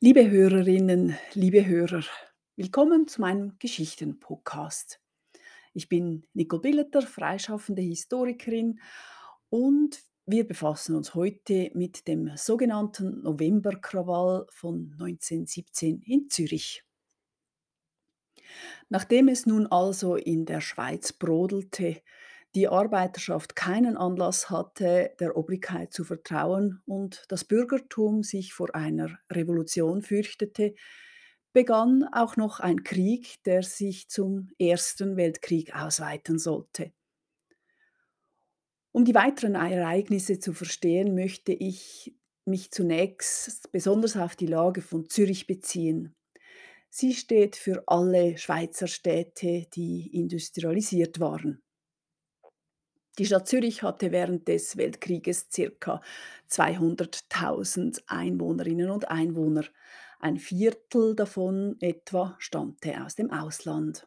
Liebe Hörerinnen, liebe Hörer, willkommen zu meinem Geschichten-Podcast. Ich bin Nicole Billeter, freischaffende Historikerin und wir befassen uns heute mit dem sogenannten Novemberkrawall von 1917 in Zürich. Nachdem es nun also in der Schweiz brodelte, die Arbeiterschaft keinen Anlass hatte, der Obrigkeit zu vertrauen und das Bürgertum sich vor einer Revolution fürchtete, begann auch noch ein Krieg, der sich zum Ersten Weltkrieg ausweiten sollte. Um die weiteren Ereignisse zu verstehen, möchte ich mich zunächst besonders auf die Lage von Zürich beziehen. Sie steht für alle Schweizer Städte, die industrialisiert waren. Die Stadt Zürich hatte während des Weltkrieges circa 200.000 Einwohnerinnen und Einwohner. Ein Viertel davon etwa stammte aus dem Ausland.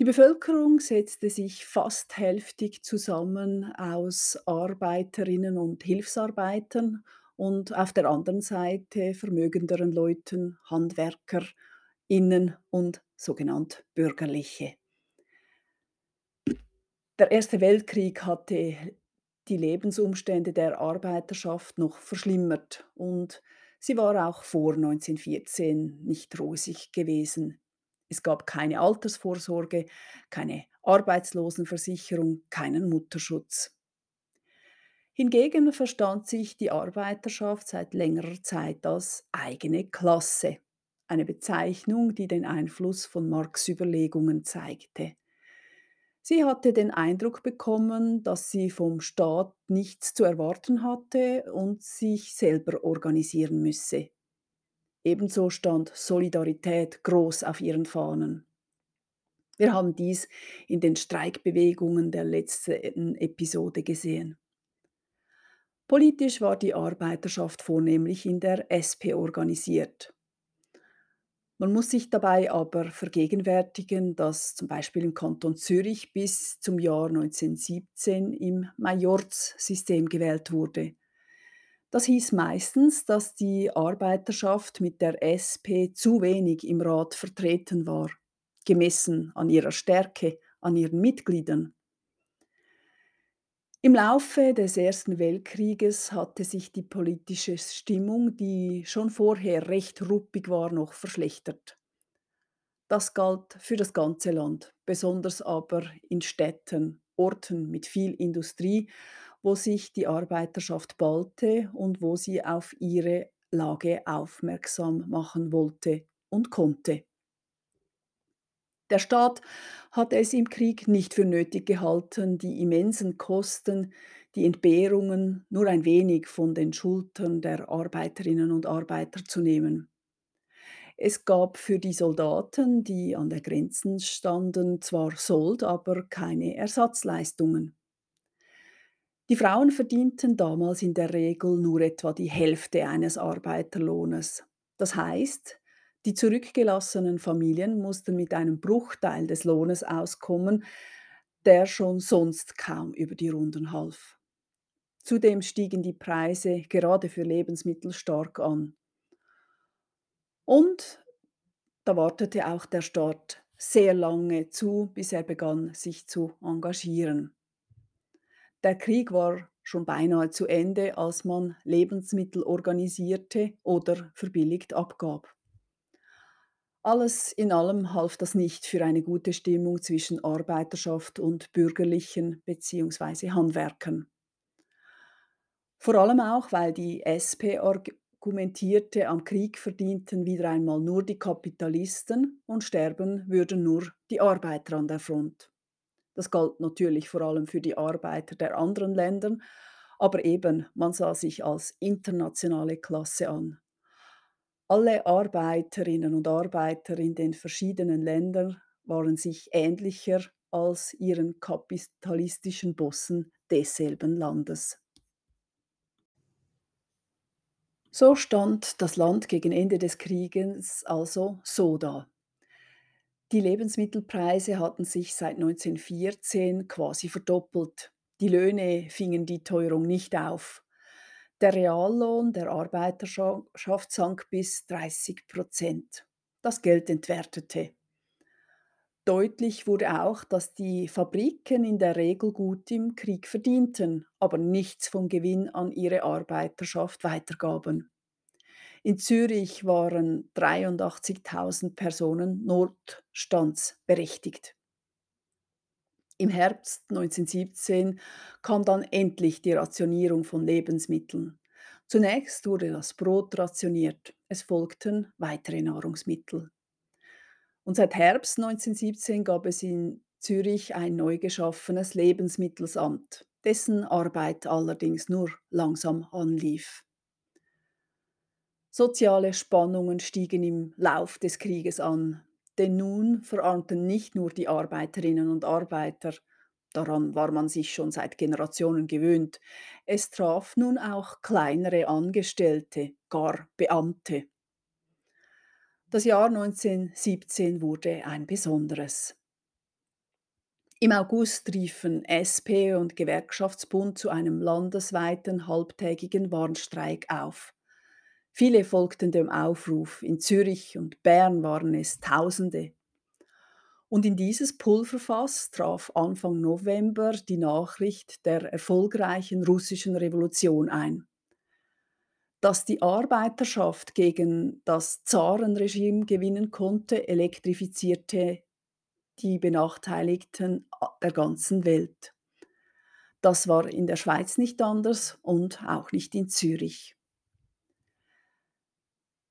Die Bevölkerung setzte sich fast hälftig zusammen aus Arbeiterinnen und Hilfsarbeitern und auf der anderen Seite vermögenderen Leuten, HandwerkerInnen und sogenannt Bürgerliche. Der Erste Weltkrieg hatte die Lebensumstände der Arbeiterschaft noch verschlimmert und sie war auch vor 1914 nicht rosig gewesen. Es gab keine Altersvorsorge, keine Arbeitslosenversicherung, keinen Mutterschutz. Hingegen verstand sich die Arbeiterschaft seit längerer Zeit als eigene Klasse, eine Bezeichnung, die den Einfluss von Marx Überlegungen zeigte. Sie hatte den Eindruck bekommen, dass sie vom Staat nichts zu erwarten hatte und sich selber organisieren müsse. Ebenso stand Solidarität groß auf ihren Fahnen. Wir haben dies in den Streikbewegungen der letzten Episode gesehen. Politisch war die Arbeiterschaft vornehmlich in der SP organisiert. Man muss sich dabei aber vergegenwärtigen, dass zum Beispiel im Kanton Zürich bis zum Jahr 1917 im Majorzsystem gewählt wurde. Das hieß meistens, dass die Arbeiterschaft mit der SP zu wenig im Rat vertreten war, gemessen an ihrer Stärke, an ihren Mitgliedern. Im Laufe des Ersten Weltkrieges hatte sich die politische Stimmung, die schon vorher recht ruppig war, noch verschlechtert. Das galt für das ganze Land, besonders aber in Städten, Orten mit viel Industrie, wo sich die Arbeiterschaft ballte und wo sie auf ihre Lage aufmerksam machen wollte und konnte. Der Staat hat es im Krieg nicht für nötig gehalten, die immensen Kosten, die Entbehrungen nur ein wenig von den Schultern der Arbeiterinnen und Arbeiter zu nehmen. Es gab für die Soldaten, die an der Grenzen standen, zwar Sold, aber keine Ersatzleistungen. Die Frauen verdienten damals in der Regel nur etwa die Hälfte eines Arbeiterlohnes. Das heißt, die zurückgelassenen Familien mussten mit einem Bruchteil des Lohnes auskommen, der schon sonst kaum über die Runden half. Zudem stiegen die Preise gerade für Lebensmittel stark an. Und da wartete auch der Staat sehr lange zu, bis er begann, sich zu engagieren. Der Krieg war schon beinahe zu Ende, als man Lebensmittel organisierte oder verbilligt abgab. Alles in allem half das nicht für eine gute Stimmung zwischen Arbeiterschaft und bürgerlichen bzw. Handwerkern. Vor allem auch, weil die SP argumentierte, am Krieg verdienten wieder einmal nur die Kapitalisten und sterben würden nur die Arbeiter an der Front. Das galt natürlich vor allem für die Arbeiter der anderen Länder, aber eben, man sah sich als internationale Klasse an. Alle Arbeiterinnen und Arbeiter in den verschiedenen Ländern waren sich ähnlicher als ihren kapitalistischen Bossen desselben Landes. So stand das Land gegen Ende des Krieges also so da. Die Lebensmittelpreise hatten sich seit 1914 quasi verdoppelt. Die Löhne fingen die Teuerung nicht auf. Der Reallohn der Arbeiterschaft sank bis 30% Das Geld entwertete. Deutlich wurde auch, dass die Fabriken in der Regel gut im Krieg verdienten, aber nichts vom Gewinn an ihre Arbeiterschaft weitergaben. In Zürich waren 83.000 Personen notstandsberechtigt. Im Herbst 1917 kam dann endlich die Rationierung von Lebensmitteln. Zunächst wurde das Brot rationiert, es folgten weitere Nahrungsmittel. Und seit Herbst 1917 gab es in Zürich ein neu geschaffenes Lebensmittelsamt, dessen Arbeit allerdings nur langsam anlief. Soziale Spannungen stiegen im Lauf des Krieges an, denn nun verarmten nicht nur die Arbeiterinnen und Arbeiter, daran war man sich schon seit Generationen gewöhnt, es traf nun auch kleinere Angestellte, gar Beamte. Das Jahr 1917 wurde ein besonderes. Im August riefen SP und Gewerkschaftsbund zu einem landesweiten halbtägigen Warnstreik auf. Viele folgten dem Aufruf, in Zürich und Bern waren es Tausende. Und in dieses Pulverfass traf Anfang November die Nachricht der erfolgreichen russischen Revolution ein dass die Arbeiterschaft gegen das Zarenregime gewinnen konnte, elektrifizierte die Benachteiligten der ganzen Welt. Das war in der Schweiz nicht anders und auch nicht in Zürich.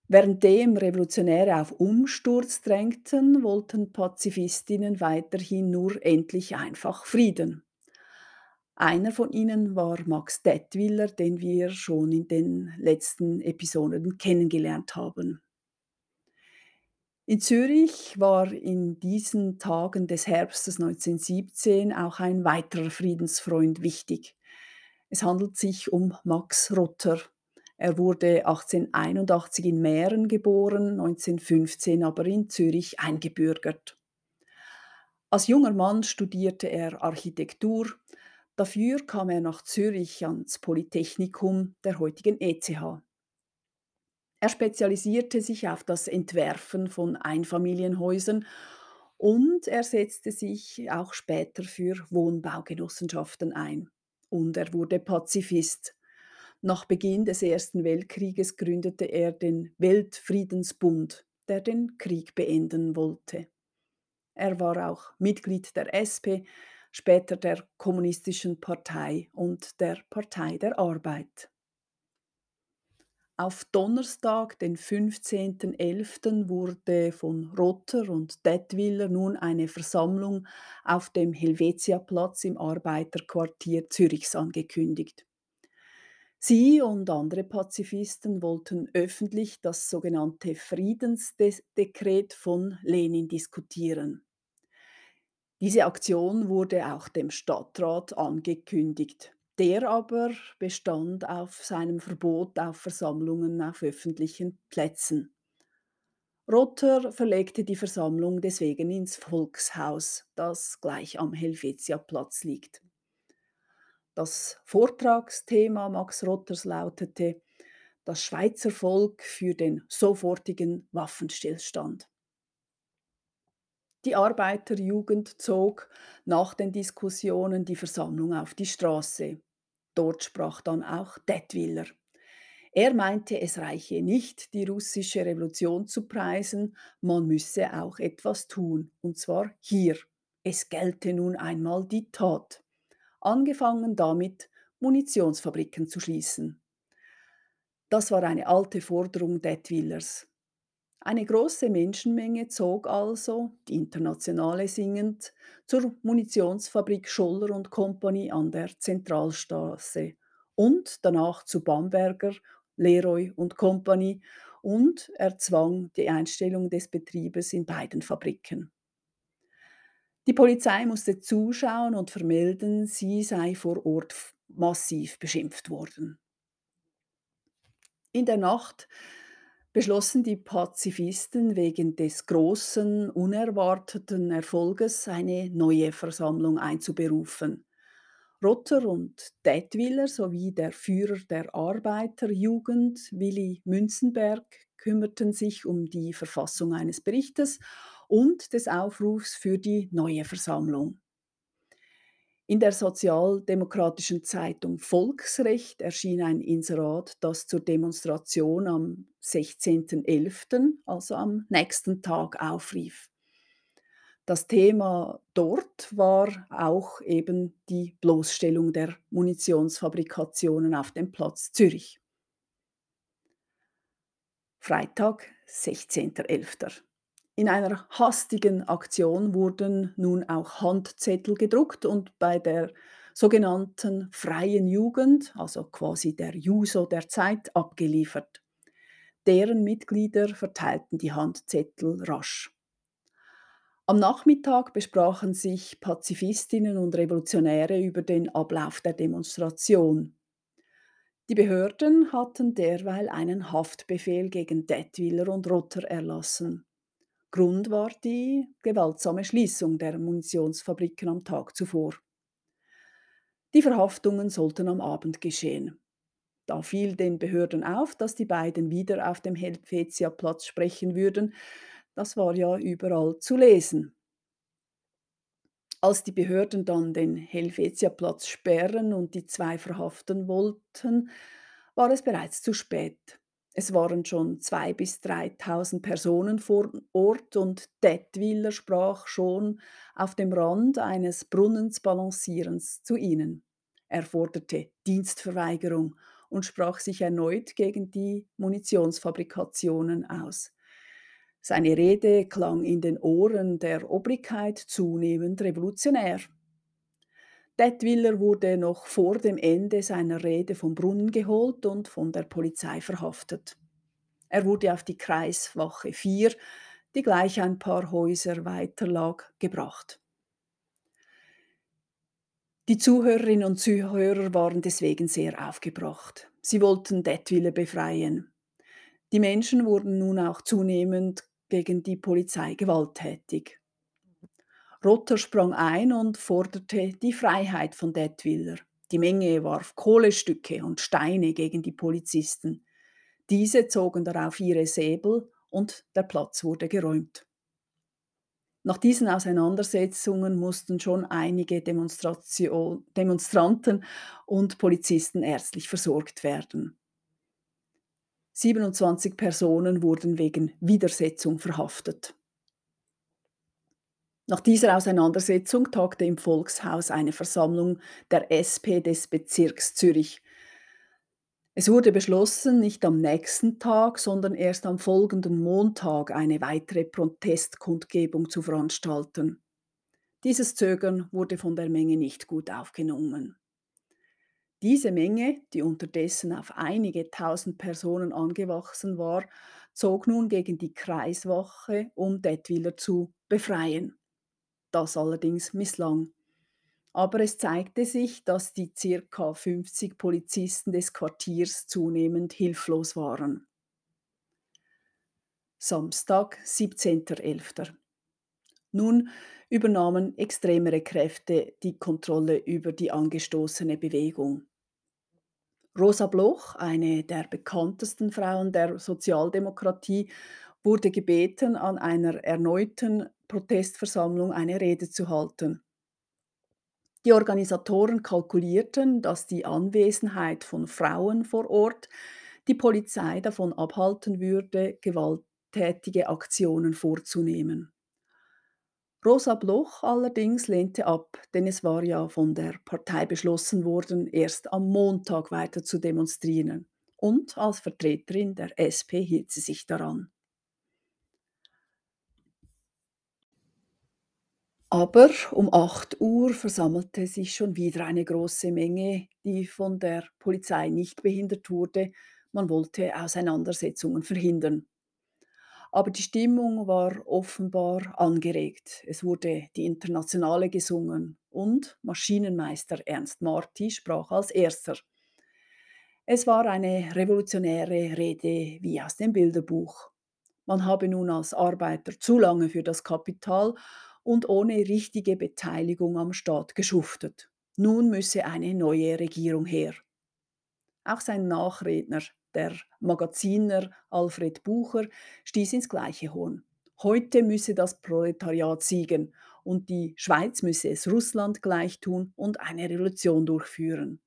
Währenddem Revolutionäre auf Umsturz drängten, wollten Pazifistinnen weiterhin nur endlich einfach Frieden. Einer von ihnen war Max Dettwiller, den wir schon in den letzten Episoden kennengelernt haben. In Zürich war in diesen Tagen des Herbstes 1917 auch ein weiterer Friedensfreund wichtig. Es handelt sich um Max Rotter. Er wurde 1881 in Mähren geboren, 1915 aber in Zürich eingebürgert. Als junger Mann studierte er Architektur, Dafür kam er nach Zürich ans Polytechnikum der heutigen ETH. Er spezialisierte sich auf das Entwerfen von Einfamilienhäusern und er setzte sich auch später für Wohnbaugenossenschaften ein. Und er wurde Pazifist. Nach Beginn des Ersten Weltkrieges gründete er den Weltfriedensbund, der den Krieg beenden wollte. Er war auch Mitglied der SP, später der Kommunistischen Partei und der Partei der Arbeit. Auf Donnerstag, den 15.11., wurde von Rotter und Detwiller nun eine Versammlung auf dem Helvetiaplatz im Arbeiterquartier Zürichs angekündigt. Sie und andere Pazifisten wollten öffentlich das sogenannte Friedensdekret von Lenin diskutieren. Diese Aktion wurde auch dem Stadtrat angekündigt. Der aber bestand auf seinem Verbot auf Versammlungen auf öffentlichen Plätzen. Rotter verlegte die Versammlung deswegen ins Volkshaus, das gleich am Helvetiaplatz liegt. Das Vortragsthema Max Rotters lautete Das Schweizer Volk für den sofortigen Waffenstillstand. Die Arbeiterjugend zog nach den Diskussionen die Versammlung auf die Straße. Dort sprach dann auch Detwiller. Er meinte, es reiche nicht, die russische Revolution zu preisen, man müsse auch etwas tun, und zwar hier. Es gelte nun einmal die Tat. Angefangen damit, Munitionsfabriken zu schließen. Das war eine alte Forderung Detwillers. Eine große Menschenmenge zog also, die Internationale singend, zur Munitionsfabrik Scholler und Company an der Zentralstraße und danach zu Bamberger, Leroy und Company und erzwang die Einstellung des Betriebes in beiden Fabriken. Die Polizei musste zuschauen und vermelden, sie sei vor Ort massiv beschimpft worden. In der Nacht beschlossen die Pazifisten wegen des großen, unerwarteten Erfolges eine neue Versammlung einzuberufen. Rotter und Detwiller sowie der Führer der Arbeiterjugend, Willy Münzenberg, kümmerten sich um die Verfassung eines Berichtes und des Aufrufs für die neue Versammlung. In der sozialdemokratischen Zeitung Volksrecht erschien ein Inserat, das zur Demonstration am 16.11., also am nächsten Tag, aufrief. Das Thema dort war auch eben die Bloßstellung der Munitionsfabrikationen auf dem Platz Zürich. Freitag, 16.11. In einer hastigen Aktion wurden nun auch Handzettel gedruckt und bei der sogenannten Freien Jugend, also quasi der Juso der Zeit, abgeliefert. Deren Mitglieder verteilten die Handzettel rasch. Am Nachmittag besprachen sich Pazifistinnen und Revolutionäre über den Ablauf der Demonstration. Die Behörden hatten derweil einen Haftbefehl gegen Detwiller und Rotter erlassen. Grund war die gewaltsame Schließung der Munitionsfabriken am Tag zuvor. Die Verhaftungen sollten am Abend geschehen. Da fiel den Behörden auf, dass die beiden wieder auf dem Helvetia-Platz sprechen würden. Das war ja überall zu lesen. Als die Behörden dann den Helvetia-Platz sperren und die zwei verhaften wollten, war es bereits zu spät. Es waren schon 2.000 bis 3.000 Personen vor Ort und Detwiller sprach schon auf dem Rand eines Brunnens balancierens zu ihnen. Er forderte Dienstverweigerung und sprach sich erneut gegen die Munitionsfabrikationen aus. Seine Rede klang in den Ohren der Obrigkeit zunehmend revolutionär. Detwiller wurde noch vor dem Ende seiner Rede vom Brunnen geholt und von der Polizei verhaftet. Er wurde auf die Kreiswache 4, die gleich ein paar Häuser weiter lag, gebracht. Die Zuhörerinnen und Zuhörer waren deswegen sehr aufgebracht. Sie wollten Detwiller befreien. Die Menschen wurden nun auch zunehmend gegen die Polizei gewalttätig. Rotter sprang ein und forderte die Freiheit von Detwiller. Die Menge warf Kohlestücke und Steine gegen die Polizisten. Diese zogen darauf ihre Säbel und der Platz wurde geräumt. Nach diesen Auseinandersetzungen mussten schon einige Demonstranten und Polizisten ärztlich versorgt werden. 27 Personen wurden wegen Widersetzung verhaftet. Nach dieser Auseinandersetzung tagte im Volkshaus eine Versammlung der SP des Bezirks Zürich. Es wurde beschlossen, nicht am nächsten Tag, sondern erst am folgenden Montag eine weitere Protestkundgebung zu veranstalten. Dieses Zögern wurde von der Menge nicht gut aufgenommen. Diese Menge, die unterdessen auf einige tausend Personen angewachsen war, zog nun gegen die Kreiswache, um Detwiller zu befreien. Das allerdings misslang. Aber es zeigte sich, dass die circa 50 Polizisten des Quartiers zunehmend hilflos waren. Samstag, 17.11. Nun übernahmen extremere Kräfte die Kontrolle über die angestoßene Bewegung. Rosa Bloch, eine der bekanntesten Frauen der Sozialdemokratie, wurde gebeten, an einer erneuten Protestversammlung eine Rede zu halten. Die Organisatoren kalkulierten, dass die Anwesenheit von Frauen vor Ort die Polizei davon abhalten würde, gewalttätige Aktionen vorzunehmen. Rosa Bloch allerdings lehnte ab, denn es war ja von der Partei beschlossen worden, erst am Montag weiter zu demonstrieren. Und als Vertreterin der SP hielt sie sich daran. Aber um 8 Uhr versammelte sich schon wieder eine große Menge, die von der Polizei nicht behindert wurde. Man wollte Auseinandersetzungen verhindern. Aber die Stimmung war offenbar angeregt. Es wurde die Internationale gesungen und Maschinenmeister Ernst Marti sprach als erster. Es war eine revolutionäre Rede wie aus dem Bilderbuch. Man habe nun als Arbeiter zu lange für das Kapital und ohne richtige Beteiligung am Staat geschuftet. Nun müsse eine neue Regierung her. Auch sein Nachredner, der Magaziner Alfred Bucher, stieß ins gleiche Horn. Heute müsse das Proletariat siegen und die Schweiz müsse es Russland gleich tun und eine Revolution durchführen.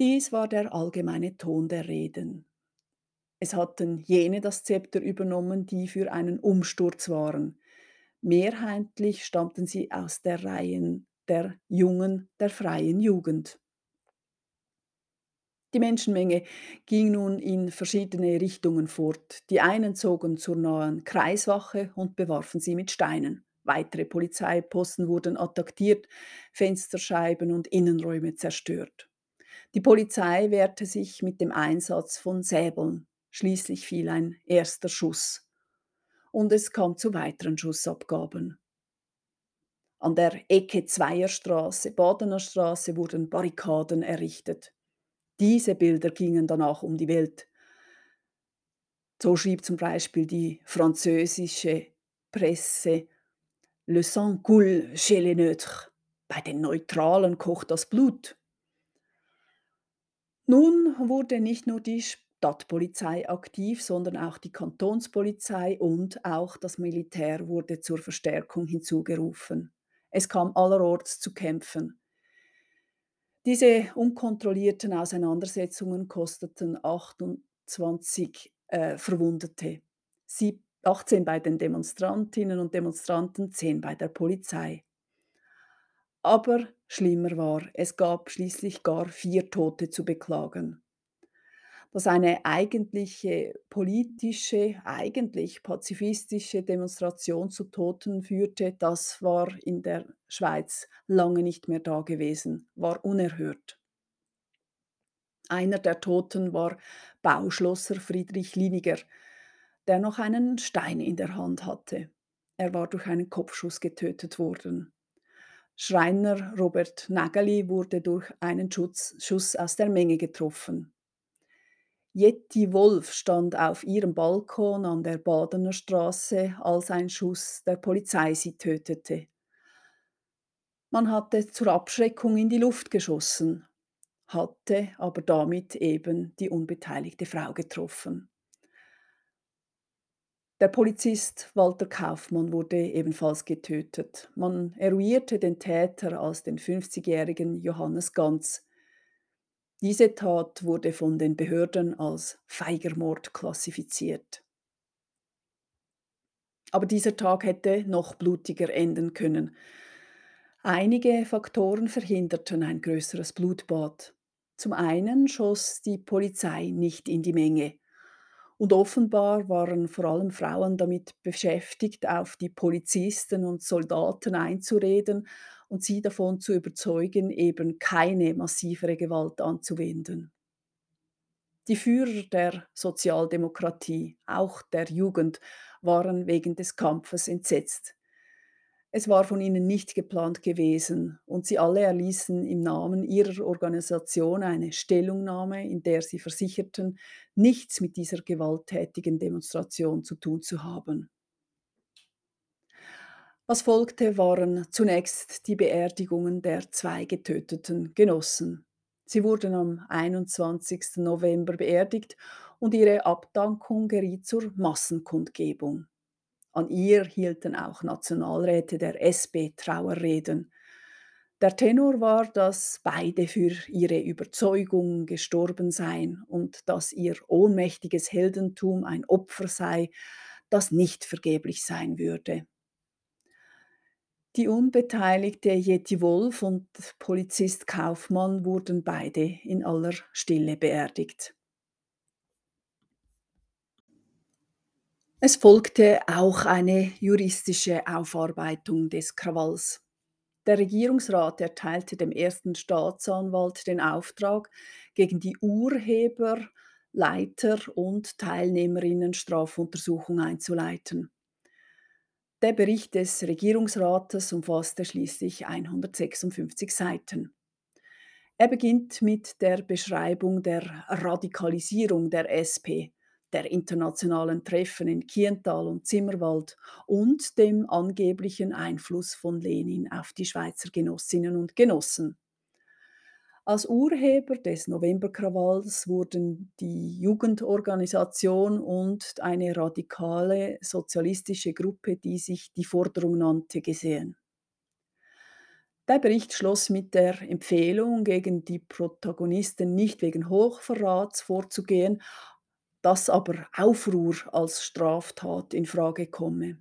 Dies war der allgemeine Ton der Reden. Es hatten jene das Zepter übernommen, die für einen Umsturz waren. Mehrheitlich stammten sie aus der Reihen der Jungen der freien Jugend. Die Menschenmenge ging nun in verschiedene Richtungen fort. Die einen zogen zur nahen Kreiswache und bewarfen sie mit Steinen. Weitere Polizeiposten wurden attackiert, Fensterscheiben und Innenräume zerstört. Die Polizei wehrte sich mit dem Einsatz von Säbeln. Schließlich fiel ein erster Schuss. Und es kam zu weiteren Schussabgaben. An der Ecke Zweierstraße, Badener Straße wurden Barrikaden errichtet. Diese Bilder gingen danach um die Welt. So schrieb zum Beispiel die französische Presse Le sang coule chez les neutres. Bei den Neutralen kocht das Blut. Nun wurde nicht nur die Stadtpolizei aktiv, sondern auch die Kantonspolizei und auch das Militär wurde zur Verstärkung hinzugerufen. Es kam allerorts zu Kämpfen. Diese unkontrollierten Auseinandersetzungen kosteten 28 äh, Verwundete, Sie, 18 bei den Demonstrantinnen und Demonstranten, 10 bei der Polizei. Aber schlimmer war, es gab schließlich gar vier Tote zu beklagen dass eine eigentliche politische, eigentlich pazifistische Demonstration zu Toten führte, das war in der Schweiz lange nicht mehr da gewesen, war unerhört. Einer der Toten war Bauschlosser Friedrich Liniger, der noch einen Stein in der Hand hatte. Er war durch einen Kopfschuss getötet worden. Schreiner Robert Nageli wurde durch einen Schuss, Schuss aus der Menge getroffen. Jetty Wolf stand auf ihrem Balkon an der Badener Straße, als ein Schuss der Polizei sie tötete. Man hatte zur Abschreckung in die Luft geschossen, hatte aber damit eben die unbeteiligte Frau getroffen. Der Polizist Walter Kaufmann wurde ebenfalls getötet. Man eruierte den Täter als den 50-jährigen Johannes Ganz, diese Tat wurde von den Behörden als Feigermord klassifiziert. Aber dieser Tag hätte noch blutiger enden können. Einige Faktoren verhinderten ein größeres Blutbad. Zum einen schoss die Polizei nicht in die Menge. Und offenbar waren vor allem Frauen damit beschäftigt, auf die Polizisten und Soldaten einzureden und sie davon zu überzeugen, eben keine massivere Gewalt anzuwenden. Die Führer der Sozialdemokratie, auch der Jugend, waren wegen des Kampfes entsetzt. Es war von ihnen nicht geplant gewesen und sie alle erließen im Namen ihrer Organisation eine Stellungnahme, in der sie versicherten, nichts mit dieser gewalttätigen Demonstration zu tun zu haben. Was folgte, waren zunächst die Beerdigungen der zwei getöteten Genossen. Sie wurden am 21. November beerdigt und ihre Abdankung geriet zur Massenkundgebung. An ihr hielten auch Nationalräte der SP Trauerreden. Der Tenor war, dass beide für ihre Überzeugung gestorben seien und dass ihr ohnmächtiges Heldentum ein Opfer sei, das nicht vergeblich sein würde. Die unbeteiligte Jetty Wolf und Polizist Kaufmann wurden beide in aller Stille beerdigt. Es folgte auch eine juristische Aufarbeitung des Krawalls. Der Regierungsrat erteilte dem ersten Staatsanwalt den Auftrag, gegen die Urheber, Leiter und Teilnehmerinnen Strafuntersuchung einzuleiten. Der Bericht des Regierungsrates umfasste schließlich 156 Seiten. Er beginnt mit der Beschreibung der Radikalisierung der SP, der internationalen Treffen in Kiental und Zimmerwald und dem angeblichen Einfluss von Lenin auf die Schweizer Genossinnen und Genossen. Als Urheber des Novemberkrawalls wurden die Jugendorganisation und eine radikale sozialistische Gruppe, die sich die Forderung nannte, gesehen. Der Bericht schloss mit der Empfehlung, gegen die Protagonisten nicht wegen Hochverrats vorzugehen, dass aber Aufruhr als Straftat in Frage komme.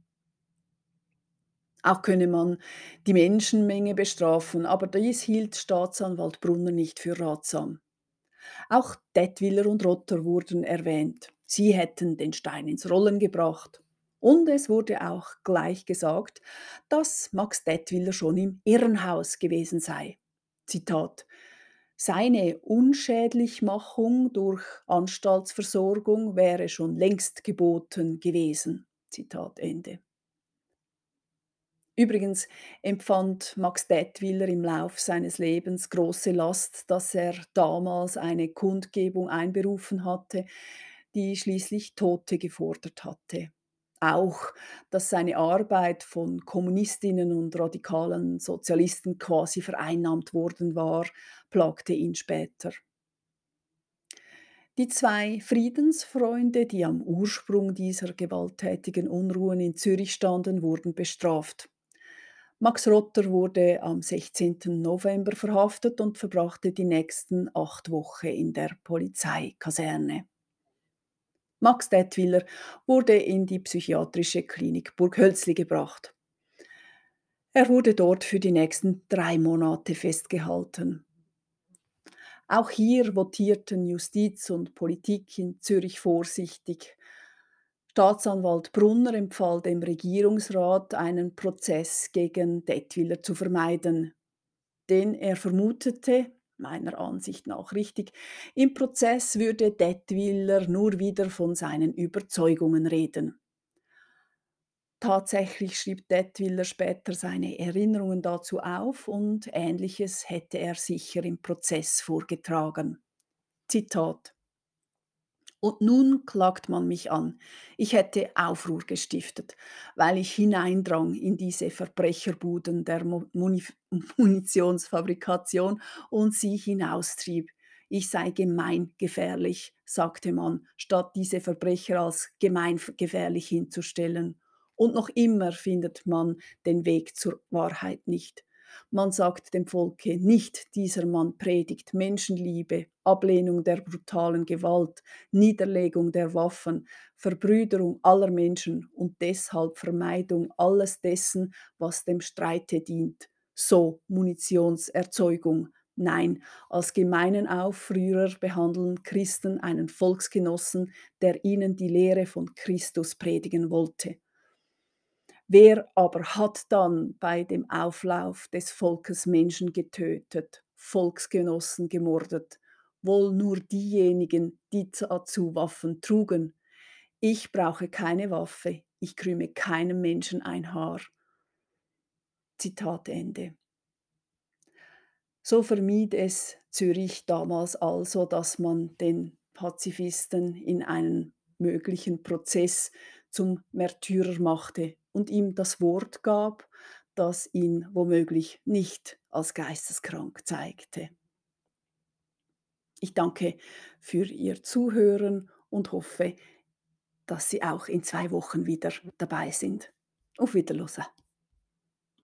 Auch könne man die Menschenmenge bestrafen, aber dies hielt Staatsanwalt Brunner nicht für ratsam. Auch Detwiller und Rotter wurden erwähnt. Sie hätten den Stein ins Rollen gebracht. Und es wurde auch gleich gesagt, dass Max Detwiller schon im Irrenhaus gewesen sei. Zitat seine Unschädlichmachung durch Anstaltsversorgung wäre schon längst geboten gewesen. Zitat Ende. Übrigens empfand Max Detwiller im Lauf seines Lebens große Last, dass er damals eine Kundgebung einberufen hatte, die schließlich Tote gefordert hatte. Auch, dass seine Arbeit von Kommunistinnen und radikalen Sozialisten quasi vereinnahmt worden war, plagte ihn später. Die zwei Friedensfreunde, die am Ursprung dieser gewalttätigen Unruhen in Zürich standen, wurden bestraft. Max Rotter wurde am 16. November verhaftet und verbrachte die nächsten acht Wochen in der Polizeikaserne. Max Detwiller wurde in die psychiatrische Klinik Burghölzli gebracht. Er wurde dort für die nächsten drei Monate festgehalten. Auch hier votierten Justiz und Politik in Zürich vorsichtig. Staatsanwalt Brunner empfahl dem Regierungsrat, einen Prozess gegen Detwiller zu vermeiden, denn er vermutete, meiner Ansicht nach richtig, im Prozess würde Detwiller nur wieder von seinen Überzeugungen reden. Tatsächlich schrieb Detwiller später seine Erinnerungen dazu auf und ähnliches hätte er sicher im Prozess vorgetragen. Zitat und nun klagt man mich an. Ich hätte Aufruhr gestiftet, weil ich hineindrang in diese Verbrecherbuden der Muni Munitionsfabrikation und sie hinaustrieb. Ich sei gemeingefährlich, sagte man, statt diese Verbrecher als gemeingefährlich hinzustellen. Und noch immer findet man den Weg zur Wahrheit nicht. Man sagt dem Volke nicht, dieser Mann predigt Menschenliebe, Ablehnung der brutalen Gewalt, Niederlegung der Waffen, Verbrüderung aller Menschen und deshalb Vermeidung alles dessen, was dem Streite dient. So Munitionserzeugung. Nein, als gemeinen Aufrührer behandeln Christen einen Volksgenossen, der ihnen die Lehre von Christus predigen wollte. Wer aber hat dann bei dem Auflauf des Volkes Menschen getötet, Volksgenossen gemordet? Wohl nur diejenigen, die dazu Waffen trugen. Ich brauche keine Waffe, ich krüme keinem Menschen ein Haar. Zitat Ende. So vermied es Zürich damals also, dass man den Pazifisten in einen möglichen Prozess zum Märtyrer machte und ihm das Wort gab, das ihn womöglich nicht als geisteskrank zeigte. Ich danke für Ihr Zuhören und hoffe, dass Sie auch in zwei Wochen wieder dabei sind. Auf Wiedersehen.